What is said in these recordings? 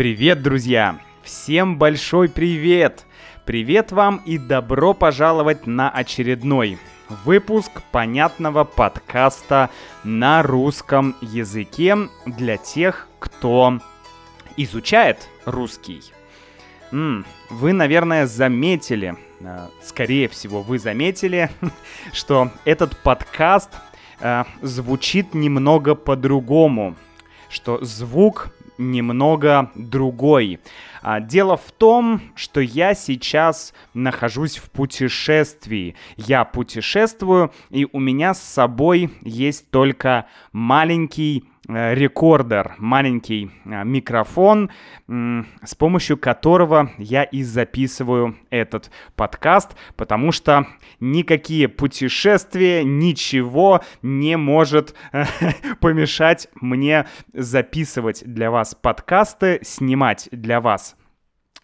Привет, друзья! Всем большой привет! Привет вам и добро пожаловать на очередной выпуск понятного подкаста на русском языке для тех, кто изучает русский. Вы, наверное, заметили, э, скорее всего, вы заметили, что этот подкаст э, звучит немного по-другому, что звук немного другой. А, дело в том, что я сейчас нахожусь в путешествии. Я путешествую, и у меня с собой есть только маленький рекордер, маленький э, микрофон, с помощью которого я и записываю этот подкаст, потому что никакие путешествия, ничего не может э, помешать мне записывать для вас подкасты, снимать для вас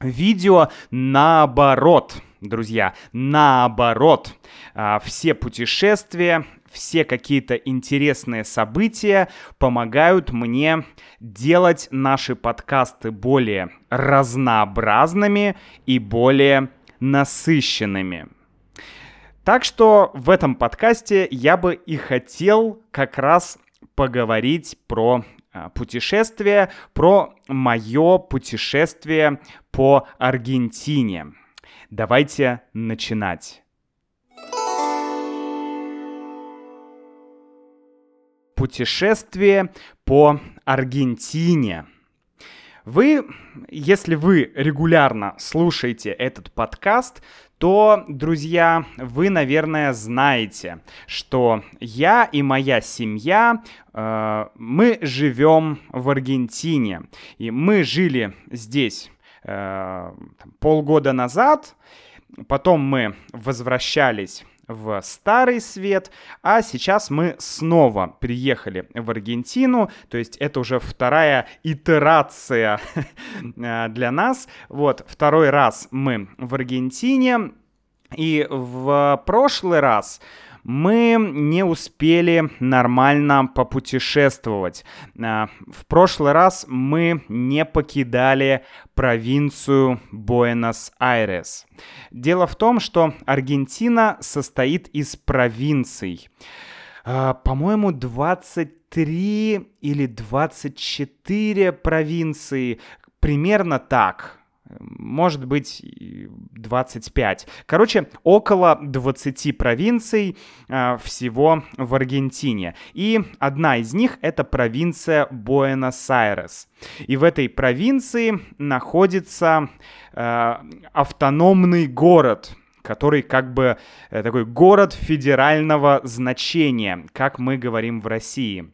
видео наоборот друзья, наоборот. А, все путешествия, все какие-то интересные события помогают мне делать наши подкасты более разнообразными и более насыщенными. Так что в этом подкасте я бы и хотел как раз поговорить про а, путешествие, про мое путешествие по Аргентине. Давайте начинать. Путешествие по Аргентине. Вы, если вы регулярно слушаете этот подкаст, то, друзья, вы, наверное, знаете, что я и моя семья, э, мы живем в Аргентине. И мы жили здесь э, полгода назад, потом мы возвращались в Старый Свет, а сейчас мы снова приехали в Аргентину, то есть это уже вторая итерация э, для нас. Вот, второй раз мы в Аргентине, и в прошлый раз мы не успели нормально попутешествовать. А, в прошлый раз мы не покидали провинцию Буэнос-Айрес. Дело в том, что Аргентина состоит из провинций. А, по-моему, 23 или 24 провинции, примерно так может быть 25. Короче, около 20 провинций э, всего в Аргентине. И одна из них это провинция Буэнос-Айрес. И в этой провинции находится э, автономный город, который как бы э, такой город федерального значения, как мы говорим в России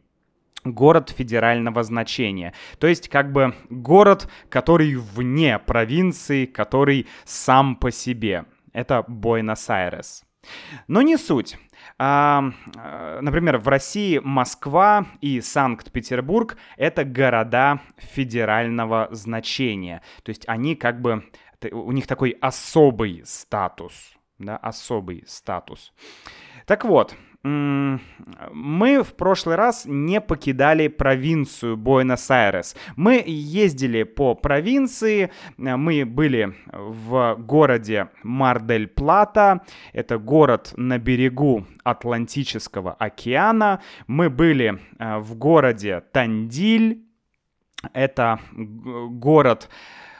город федерального значения. То есть как бы город, который вне провинции, который сам по себе. Это Буэнос-Айрес. Но не суть. А, а, например, в России Москва и Санкт-Петербург — это города федерального значения. То есть они как бы... У них такой особый статус. Да, особый статус. Так вот, мы в прошлый раз не покидали провинцию Буэнос-Айрес. Мы ездили по провинции, мы были в городе Мар-дель-Плата, это город на берегу Атлантического океана. Мы были э, в городе Тандиль, это город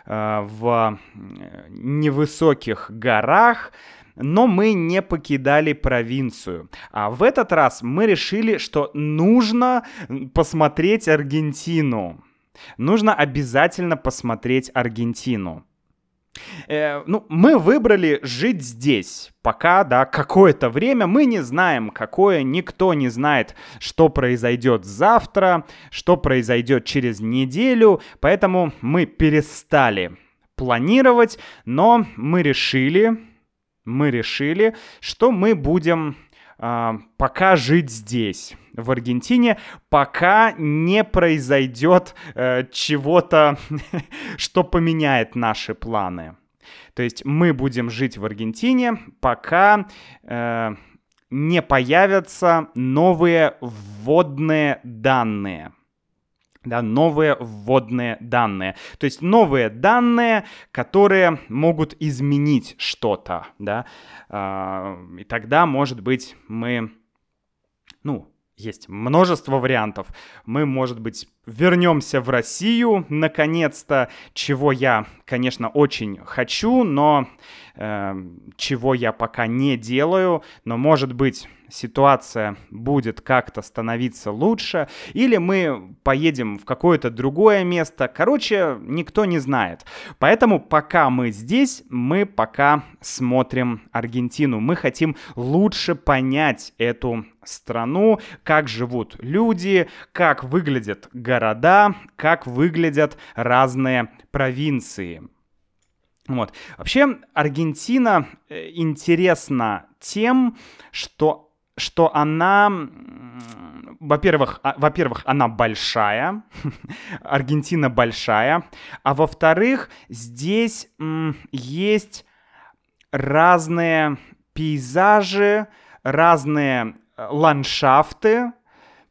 э, в невысоких горах, но мы не покидали провинцию. А в этот раз мы решили, что нужно посмотреть Аргентину. Нужно обязательно посмотреть Аргентину. Э, ну, мы выбрали жить здесь. Пока, да, какое-то время мы не знаем, какое, никто не знает, что произойдет завтра, что произойдет через неделю, поэтому мы перестали планировать, но мы решили, мы решили, что мы будем э, пока жить здесь, в Аргентине, пока не произойдет э, чего-то, что поменяет наши планы. То есть мы будем жить в Аргентине, пока э, не появятся новые вводные данные. Да, новые вводные данные. То есть новые данные, которые могут изменить что-то, да, а, и тогда, может быть, мы, ну, есть множество вариантов. Мы, может быть, вернемся в Россию, наконец-то, чего я, конечно, очень хочу, но чего я пока не делаю, но, может быть, ситуация будет как-то становиться лучше, или мы поедем в какое-то другое место. Короче, никто не знает. Поэтому пока мы здесь, мы пока смотрим Аргентину. Мы хотим лучше понять эту страну, как живут люди, как выглядят города, как выглядят разные провинции. Вот. Вообще, Аргентина э, интересна тем, что что она, во-первых, а, во-первых, она большая, Аргентина большая, а во-вторых, здесь есть разные пейзажи, разные э, ландшафты,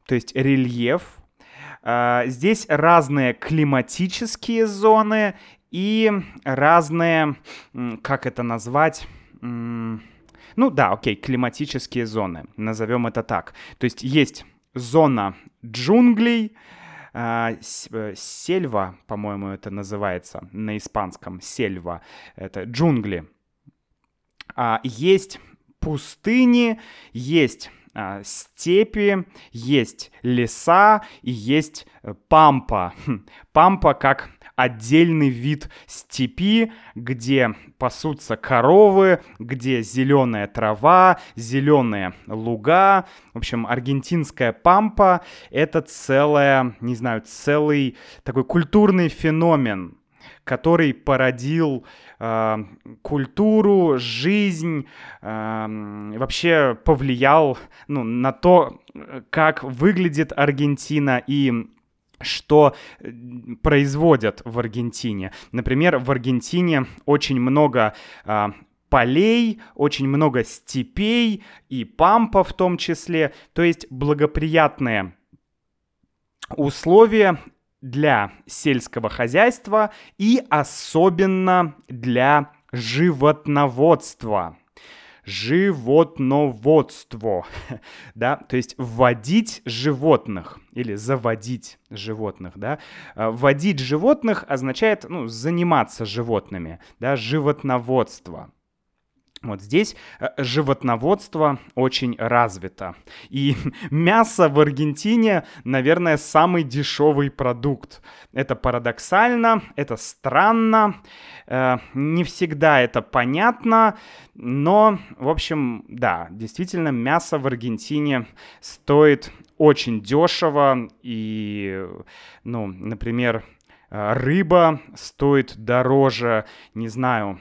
то есть рельеф. Э, здесь разные климатические зоны и разные, как это назвать, ну да, окей, климатические зоны, назовем это так. То есть есть зона джунглей, э, сельва, по-моему, это называется на испанском, сельва, это джунгли. А, есть пустыни, есть а, степи, есть леса и есть э, пампа. Хм, пампа как отдельный вид степи, где пасутся коровы, где зеленая трава, зеленые луга. В общем, аргентинская пампа — это целая, не знаю, целый такой культурный феномен, который породил э, культуру, жизнь, э, вообще повлиял ну, на то, как выглядит Аргентина и что производят в Аргентине. Например, в Аргентине очень много а, полей, очень много степей и пампа в том числе, то есть благоприятные условия для сельского хозяйства и особенно для животноводства животноводство, да, то есть вводить животных или заводить животных, да. А, вводить животных означает, ну, заниматься животными, да, животноводство. Вот здесь э, животноводство очень развито. И мясо в Аргентине, наверное, самый дешевый продукт. Это парадоксально, это странно, э, не всегда это понятно, но, в общем, да, действительно, мясо в Аргентине стоит очень дешево. И, ну, например, э, рыба стоит дороже, не знаю,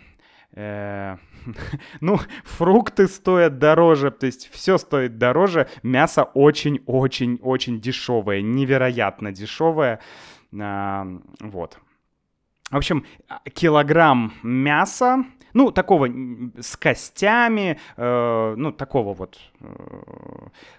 э, ну, фрукты стоят дороже, то есть все стоит дороже. Мясо очень-очень-очень дешевое, невероятно дешевое. А, вот. В общем, килограмм мяса, ну, такого с костями, э, ну, такого вот, э,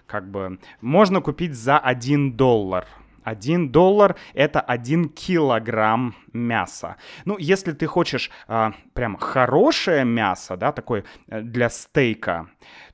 как бы, можно купить за 1 доллар. 1 доллар — это 1 килограмм мяса. Ну, если ты хочешь а, прям хорошее мясо, да, такое э, для стейка,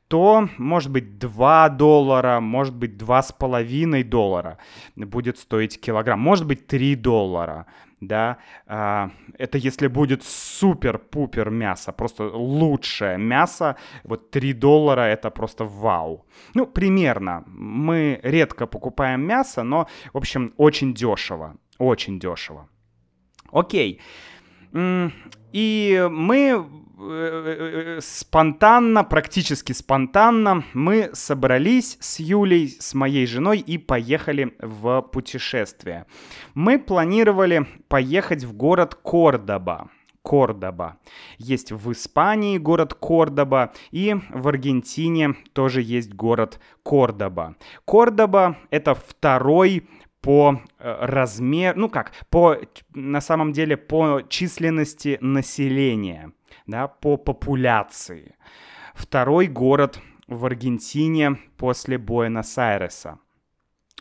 то, может быть, 2 доллара, может быть, 2,5 доллара будет стоить килограмм, может быть, 3 доллара да, а, это если будет супер-пупер мясо, просто лучшее мясо, вот 3 доллара это просто вау. Ну, примерно, мы редко покупаем мясо, но, в общем, очень дешево, очень дешево. Окей, и мы спонтанно, практически спонтанно мы собрались с Юлей, с моей женой и поехали в путешествие. Мы планировали поехать в город Кордоба. Кордоба. Есть в Испании город Кордоба и в Аргентине тоже есть город Кордоба. Кордоба это второй по э, размеру, ну как, по, на самом деле по численности населения да, по популяции. Второй город в Аргентине после Буэнос-Айреса.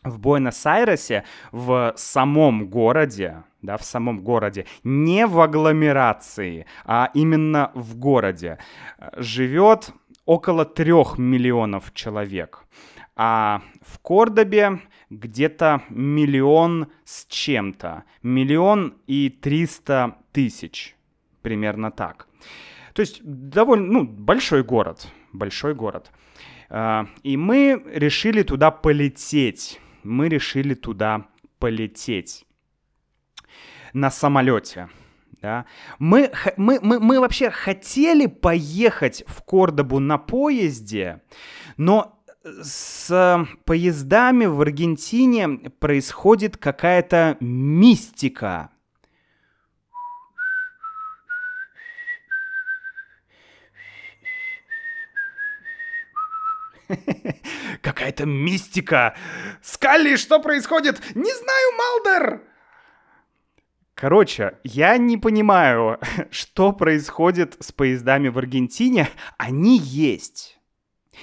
в Буэнос-Айресе, в самом городе, да, в самом городе, не в агломерации, а именно в городе, живет около трех миллионов человек. А в Кордобе где-то миллион с чем-то, миллион и триста тысяч, примерно так. То есть довольно, ну, большой город, большой город. А, и мы решили туда полететь мы решили туда полететь на самолете. Да? Мы, мы, мы, мы вообще хотели поехать в Кордобу на поезде, но с поездами в Аргентине происходит какая-то мистика. Какая-то мистика. Скалли, что происходит? Не знаю, Малдер! Короче, я не понимаю, что происходит с поездами в Аргентине. Они есть.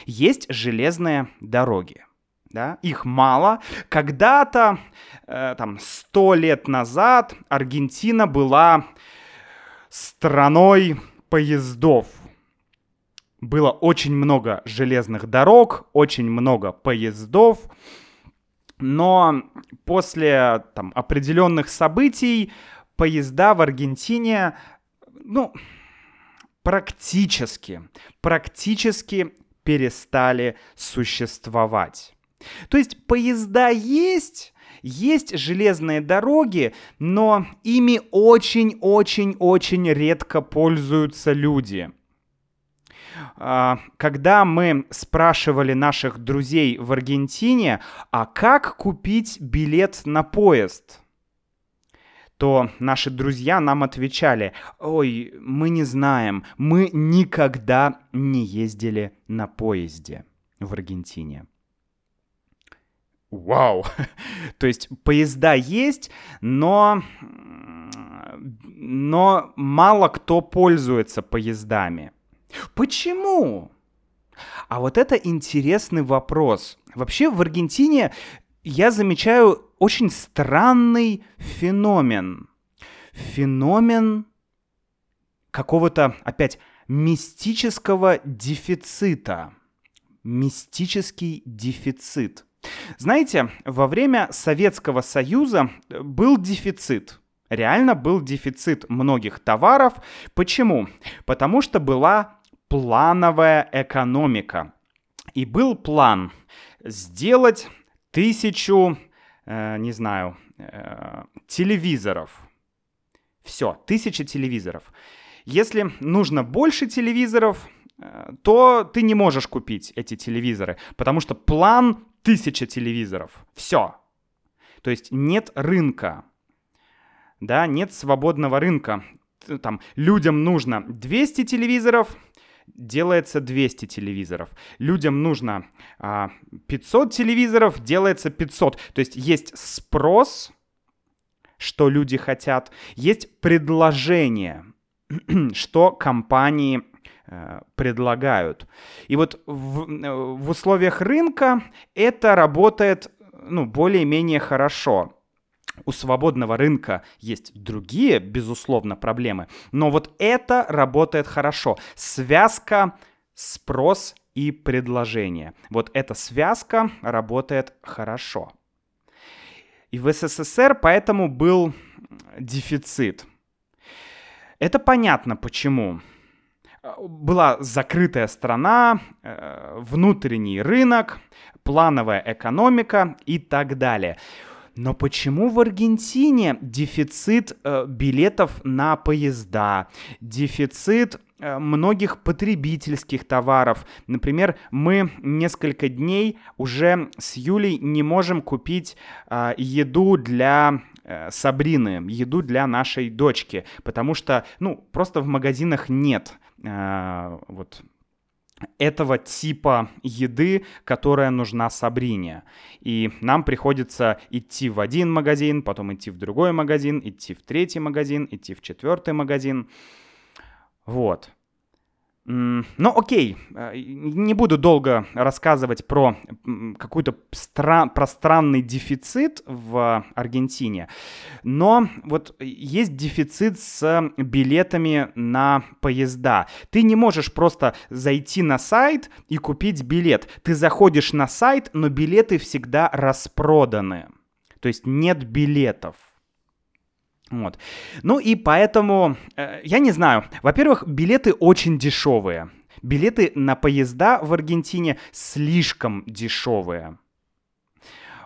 Есть железные дороги. Да? Их мало. Когда-то, э, там, сто лет назад Аргентина была страной поездов было очень много железных дорог, очень много поездов, но после там, определенных событий поезда в Аргентине, ну, практически, практически перестали существовать. То есть поезда есть, есть железные дороги, но ими очень-очень-очень редко пользуются люди – когда мы спрашивали наших друзей в Аргентине, а как купить билет на поезд, то наши друзья нам отвечали, ой, мы не знаем, мы никогда не ездили на поезде в Аргентине. Вау! То есть поезда есть, но, но мало кто пользуется поездами. Почему? А вот это интересный вопрос. Вообще в Аргентине я замечаю очень странный феномен. Феномен какого-то, опять, мистического дефицита. Мистический дефицит. Знаете, во время Советского Союза был дефицит. Реально был дефицит многих товаров. Почему? Потому что была плановая экономика. И был план сделать тысячу, э, не знаю, э, телевизоров. Все, тысяча телевизоров. Если нужно больше телевизоров, э, то ты не можешь купить эти телевизоры, потому что план тысяча телевизоров. Все. То есть нет рынка. Да, нет свободного рынка. Там людям нужно 200 телевизоров, делается 200 телевизоров. Людям нужно а, 500 телевизоров, делается 500. То есть есть спрос, что люди хотят, есть предложение, что компании э, предлагают. И вот в, э, в условиях рынка это работает ну, более-менее хорошо у свободного рынка есть другие, безусловно, проблемы, но вот это работает хорошо. Связка спрос и предложение. Вот эта связка работает хорошо. И в СССР поэтому был дефицит. Это понятно почему. Была закрытая страна, э, внутренний рынок, плановая экономика и так далее. Но почему в Аргентине дефицит э, билетов на поезда, дефицит э, многих потребительских товаров. Например, мы несколько дней уже с Юлей не можем купить э, еду для э, Сабрины, еду для нашей дочки, потому что, ну, просто в магазинах нет э, вот этого типа еды, которая нужна Сабрине. И нам приходится идти в один магазин, потом идти в другой магазин, идти в третий магазин, идти в четвертый магазин. Вот. Ну, окей, э, не буду долго рассказывать про какой-то стра- про странный дефицит в Аргентине, но вот есть дефицит с билетами на поезда. Ты не можешь просто зайти на сайт и купить билет. Ты заходишь на сайт, но билеты всегда распроданы. То есть нет билетов. Вот. Ну и поэтому, э, я не знаю, во-первых, билеты очень дешевые. Билеты на поезда в Аргентине слишком дешевые.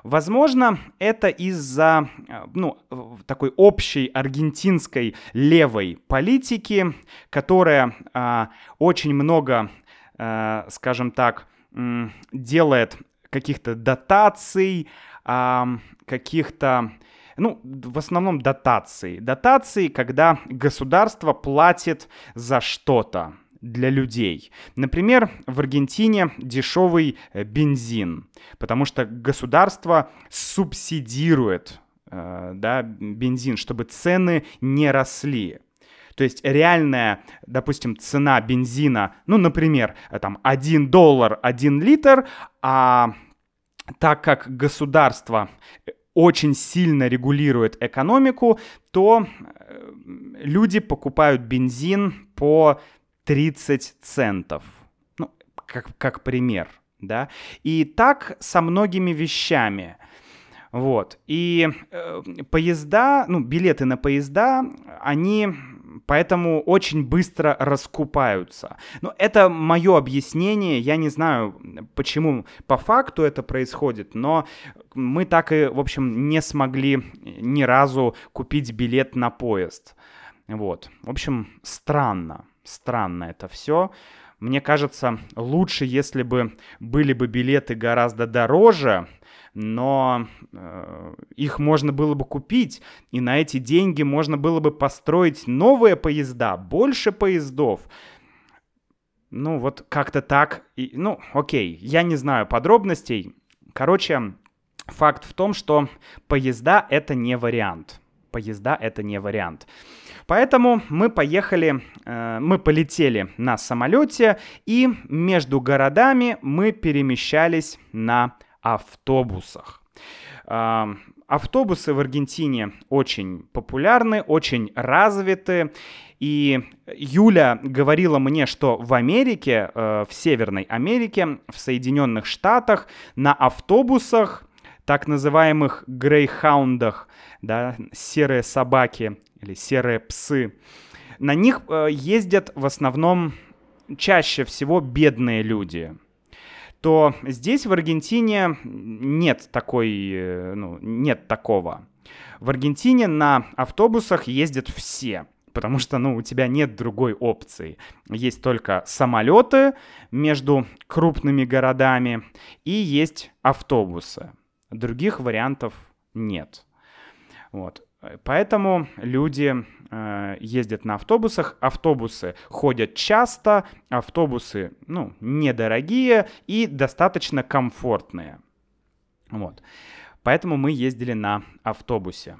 Возможно, это из-за э, ну, такой общей аргентинской левой политики, которая э, очень много, э, скажем так, э, делает каких-то дотаций, э, каких-то ну, в основном дотации. Дотации, когда государство платит за что-то для людей. Например, в Аргентине дешевый э, бензин, потому что государство субсидирует э, да, бензин, чтобы цены не росли. То есть реальная, допустим, цена бензина, ну, например, э, там 1 доллар 1 литр, а так как государство очень сильно регулирует экономику, то э, люди покупают бензин по 30 центов. Ну, как, как пример, да. И так со многими вещами. Вот. И э, поезда, ну, билеты на поезда, они поэтому очень быстро раскупаются. Но это мое объяснение, я не знаю, почему по факту это происходит, но мы так и, в общем, не смогли ни разу купить билет на поезд. Вот. В общем, странно, странно это все. Мне кажется, лучше, если бы были бы билеты гораздо дороже, но э, их можно было бы купить, и на эти деньги можно было бы построить новые поезда, больше поездов. Ну, вот как-то так. И, ну, окей, я не знаю подробностей. Короче, факт в том, что поезда — это не вариант. Поезда — это не вариант. Поэтому мы поехали, э, мы полетели на самолете, и между городами мы перемещались на автобусах. Автобусы в Аргентине очень популярны, очень развиты. И Юля говорила мне, что в Америке, э, в Северной Америке, в Соединенных Штатах на автобусах, так называемых грейхаундах, да, серые собаки или серые псы, на них э, ездят в основном чаще всего бедные люди – то здесь, в Аргентине, нет такой, э, ну, нет такого. В Аргентине на автобусах ездят все, потому что, ну, у тебя нет другой опции. Есть только самолеты между крупными городами и есть автобусы. Других вариантов нет. Вот. Поэтому люди э, ездят на автобусах, автобусы ходят часто, автобусы, ну, недорогие и достаточно комфортные. Вот. Поэтому мы ездили на автобусе.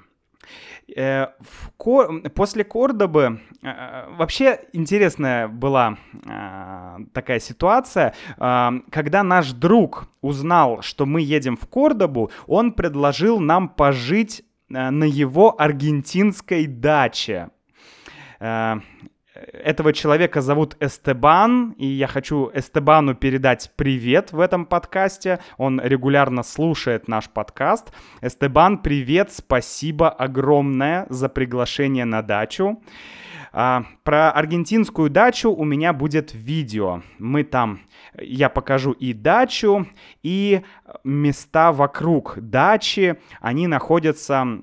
Э, в Кор... После Кордобы э, вообще интересная была э, такая ситуация, э, когда наш друг узнал, что мы едем в Кордобу, он предложил нам пожить на его аргентинской даче. Э, этого человека зовут Эстебан, и я хочу Эстебану передать привет в этом подкасте. Он регулярно слушает наш подкаст. Эстебан, привет, спасибо огромное за приглашение на дачу. А, про аргентинскую дачу у меня будет видео. Мы там, я покажу и дачу, и места вокруг дачи. Они находятся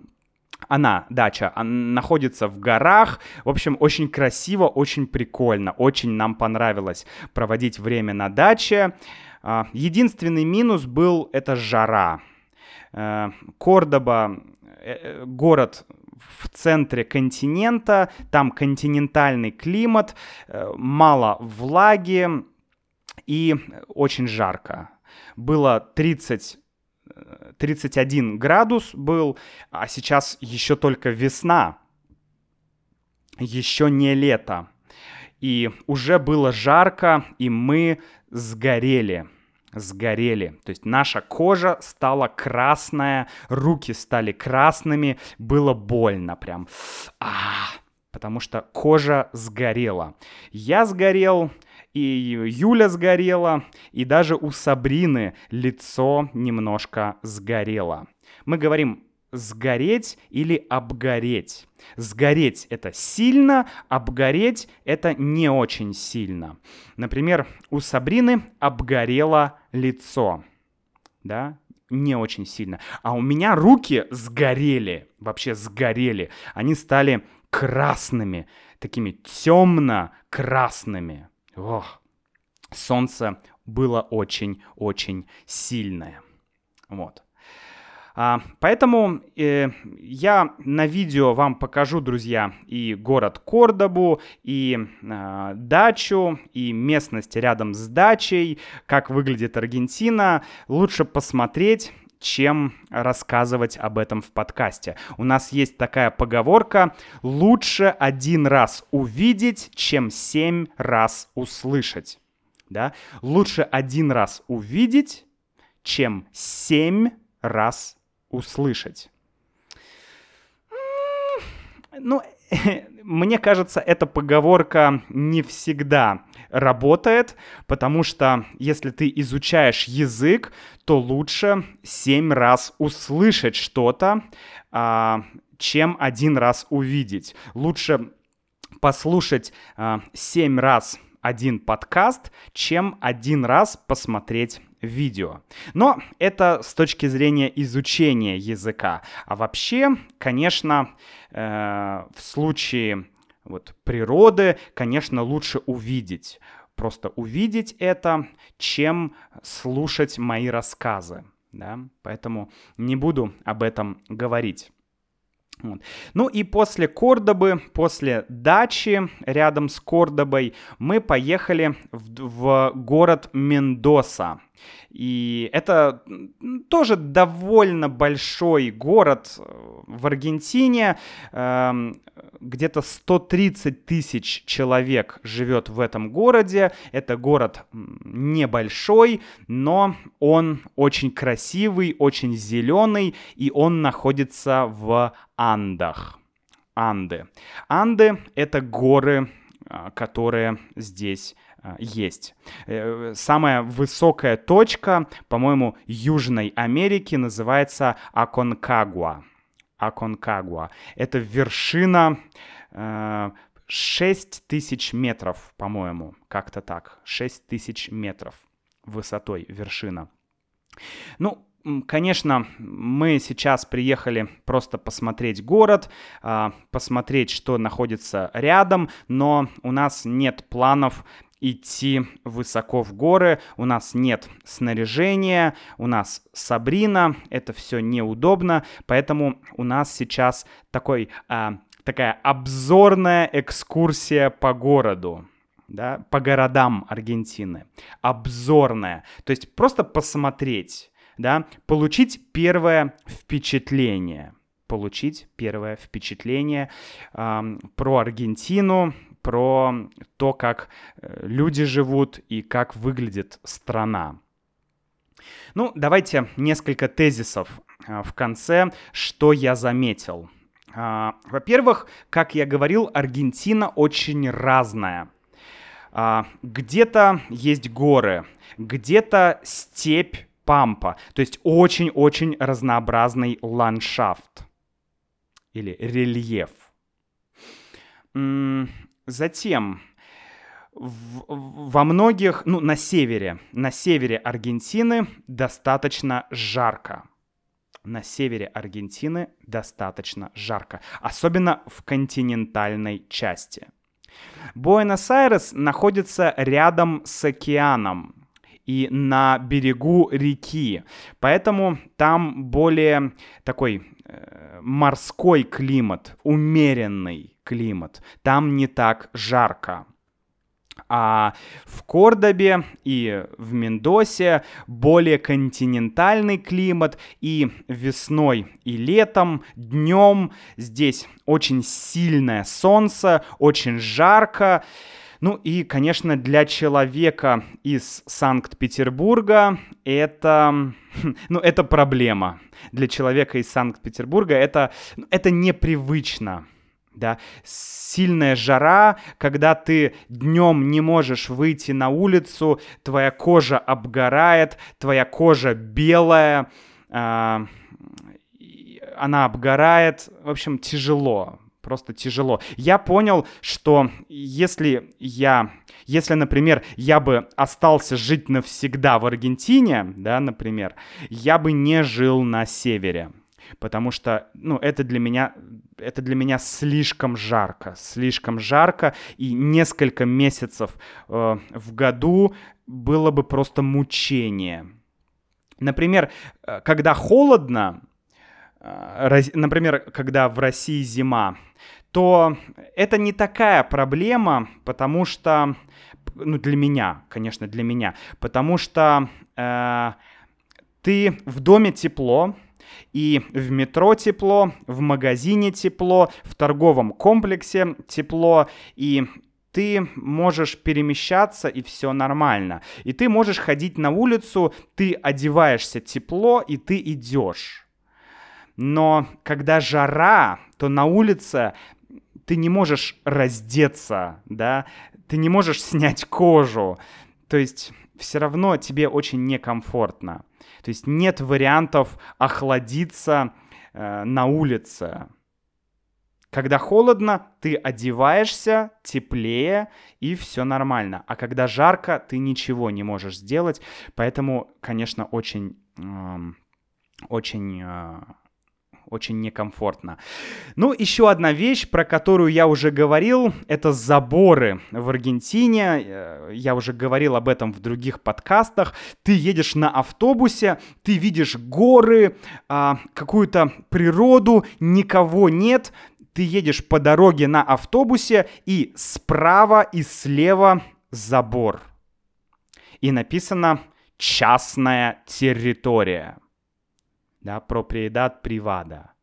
она, дача, она находится в горах. В общем, очень красиво, очень прикольно. Очень нам понравилось проводить время на даче. А, единственный минус был это жара. Э, Кордоба, э, э, город в центре континента, там континентальный климат, э, мало влаги и очень жарко. Было 30 31 э, градус был, а сейчас еще только весна, еще не лето. и уже было жарко, и мы сгорели сгорели. То есть наша кожа стала красная, руки стали красными, было больно прям. А, потому что кожа сгорела. Я сгорел, и Юля сгорела, и даже у Сабрины лицо немножко сгорело. Мы говорим сгореть или обгореть. Сгореть — это сильно, обгореть — это не очень сильно. Например, у Сабрины обгорело лицо. Да, не очень сильно. А у меня руки сгорели, вообще сгорели. Они стали красными, такими темно-красными. Ох, солнце было очень-очень сильное. Вот. А, поэтому э, я на видео вам покажу, друзья, и город Кордобу, и э, дачу, и местность рядом с дачей, как выглядит Аргентина. Лучше посмотреть чем рассказывать об этом в подкасте. У нас есть такая поговорка «Лучше один раз увидеть, чем семь раз услышать». Да? Лучше один раз увидеть, чем семь раз услышать. Ну, мне кажется, эта поговорка не всегда работает, потому что если ты изучаешь язык, то лучше семь раз услышать что-то, а, чем один раз увидеть. Лучше послушать а, семь раз один подкаст, чем один раз посмотреть видео. Но это с точки зрения изучения языка. А вообще, конечно, э, в случае вот, природы, конечно, лучше увидеть. Просто увидеть это, чем слушать мои рассказы. Да? Поэтому не буду об этом говорить. Вот. Ну и после Кордобы, после дачи рядом с Кордобой, мы поехали в, в город Мендоса. И это тоже довольно большой город э, в Аргентине. Эм, где-то 130 тысяч человек живет в этом городе. Это город небольшой, но он очень красивый, очень зеленый, и он находится в Андах. Анды. Анды — это горы, а, которые здесь есть. Э, самая высокая точка, по-моему, Южной Америки называется Аконкагуа. Аконкагуа. Это вершина 6 э, тысяч метров, по-моему, как-то так. 6 тысяч метров высотой вершина. Ну, Конечно, мы сейчас приехали просто посмотреть город, а, посмотреть, что находится рядом, но у нас нет планов идти высоко в горы, у нас нет снаряжения, у нас Сабрина, это все неудобно, поэтому у нас сейчас такой, а, такая обзорная экскурсия по городу. Да, по городам Аргентины. Обзорная. То есть просто посмотреть, да, получить первое впечатление. Получить первое впечатление э, про Аргентину, про то, как э, люди живут и как выглядит страна. Ну, давайте несколько тезисов э, в конце, что я заметил. А, во-первых, как я говорил, Аргентина очень разная. А, где-то есть горы, где-то степь, пампа, то есть очень-очень разнообразный ландшафт или рельеф. Затем в, во многих, ну, на севере, на севере Аргентины достаточно жарко. На севере Аргентины достаточно жарко, особенно в континентальной части. Буэнос-Айрес находится рядом с океаном и на берегу реки, поэтому там более такой э, морской климат, умеренный климат. Там не так жарко. А в Кордобе и в Мендосе более континентальный климат, и весной и летом, днем здесь очень сильное солнце, очень жарко. Ну и, конечно, для человека из Санкт-Петербурга это, ну, это проблема. Для человека из Санкт-Петербурга это, это непривычно. Да, сильная жара, когда ты днем не можешь выйти на улицу, твоя кожа обгорает, твоя кожа белая, э, она обгорает, в общем, тяжело просто тяжело. Я понял, что если я, если, например, я бы остался жить навсегда в Аргентине, да, например, я бы не жил на севере. Потому что, ну, это для меня, это для меня слишком жарко, слишком жарко, и несколько месяцев э, в году было бы просто мучение. Например, э, когда холодно, э, например, когда в России зима, то это не такая проблема, потому что, ну, для меня, конечно, для меня, потому что э, ты в доме тепло, и в метро тепло, в магазине тепло, в торговом комплексе тепло, и ты можешь перемещаться, и все нормально. И ты можешь ходить на улицу, ты одеваешься тепло, и ты идешь. Но когда жара, то на улице ты не можешь раздеться, да, ты не можешь снять кожу. То есть все равно тебе очень некомфортно. То есть нет вариантов охладиться э, на улице. Когда холодно, ты одеваешься теплее, и все нормально. А когда жарко, ты ничего не можешь сделать. Поэтому, конечно, очень, э, очень э, очень некомфортно. Ну, еще одна вещь, про которую я уже говорил, это заборы в Аргентине. Э, я уже говорил об этом в других подкастах. Ты едешь на автобусе, ты видишь горы, а, какую-то природу, никого нет. Ты едешь по дороге на автобусе, и справа и слева забор. И написано «частная территория» да, propriedad privada.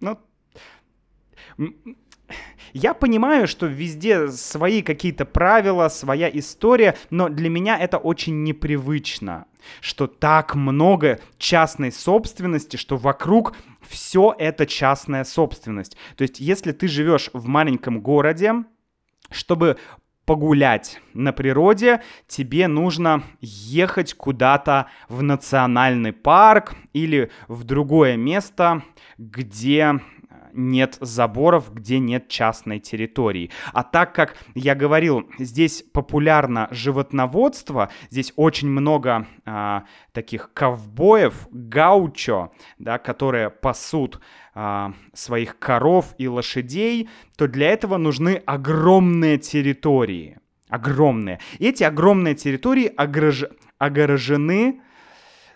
Ну, я понимаю, что везде свои какие-то правила, своя история, но для меня это очень непривычно, что так много частной собственности, что вокруг все это частная собственность. То есть, если ты живешь в маленьком городе, чтобы погулять на природе, тебе нужно ехать куда-то в национальный парк или в другое место, где нет заборов, где нет частной территории. А так как я говорил, здесь популярно животноводство, здесь очень много а, таких ковбоев, гаучо, да, которые пасут а, своих коров и лошадей, то для этого нужны огромные территории. Огромные. И эти огромные территории огорож... огорожены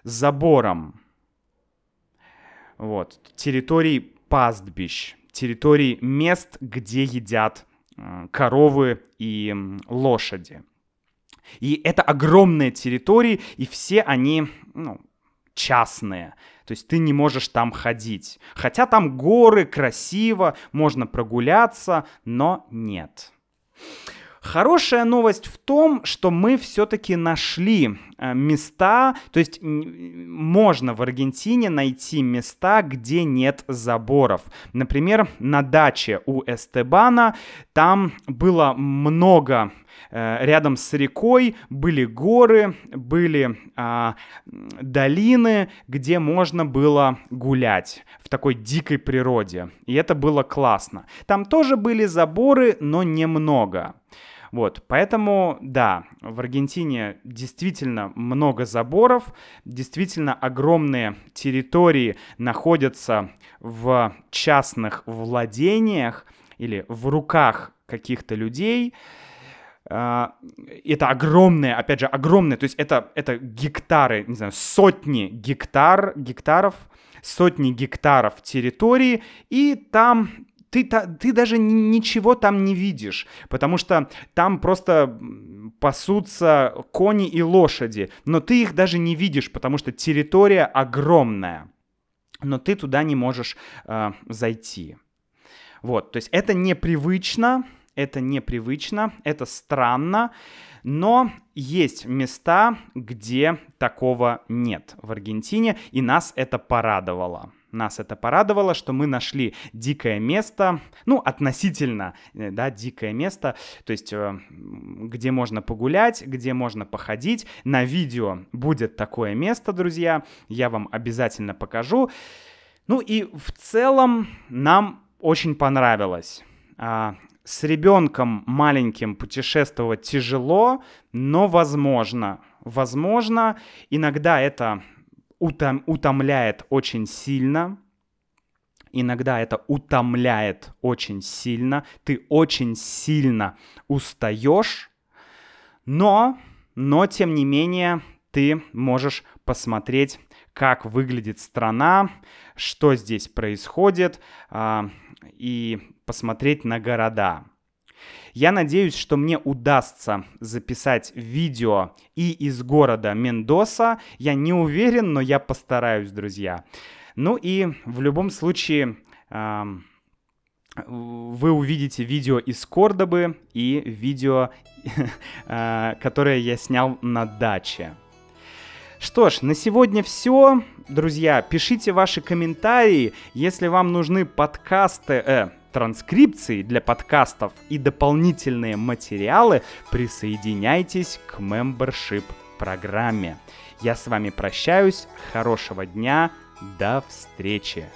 забором. Вот. Территорий пастбищ, территорий мест, где едят э, коровы и лошади. И это огромные территории, и все они ну, частные. То есть ты не можешь там ходить. Хотя там горы, красиво, можно прогуляться, но нет. Хорошая новость в том, что мы все-таки нашли э, места, то есть можно в Аргентине найти места, где нет заборов. Например, на даче у Эстебана там было много э, рядом с рекой были горы, были а, долины, где можно было гулять в такой дикой природе. И это было классно. Там тоже были заборы, но немного. Вот, поэтому, да, в Аргентине действительно много заборов, действительно огромные территории находятся в частных владениях или в руках каких-то людей. А, это огромные, опять же, огромные, то есть это, это гектары, не знаю, сотни гектар, гектаров, сотни гектаров территории, и там ты, ты даже ничего там не видишь, потому что там просто пасутся кони и лошади, но ты их даже не видишь, потому что территория огромная. но ты туда не можешь э, зайти. Вот, то есть это непривычно, это непривычно, это странно, но есть места, где такого нет в Аргентине, и нас это порадовало. Нас это порадовало, что мы нашли дикое место, ну, относительно, э, да, дикое место, то есть э, где можно погулять, где можно походить. На видео будет такое место, друзья, я вам обязательно покажу. Ну и в целом нам очень понравилось. А, с ребенком маленьким путешествовать тяжело, но возможно. Возможно, иногда это утом, утомляет очень сильно. Иногда это утомляет очень сильно. Ты очень сильно устаешь, но, но тем не менее ты можешь посмотреть, как выглядит страна, что здесь происходит, э, и посмотреть на города. Я надеюсь, что мне удастся записать видео и из города Мендоса. Я не уверен, но я постараюсь, друзья. Ну и в любом случае... Э, вы увидите видео из Кордобы и видео, э, которое я снял на даче. Что ж, на сегодня все. Друзья, пишите ваши комментарии, если вам нужны подкасты, э, транскрипции для подкастов и дополнительные материалы, присоединяйтесь к membership программе. Я с вами прощаюсь, хорошего дня, до встречи!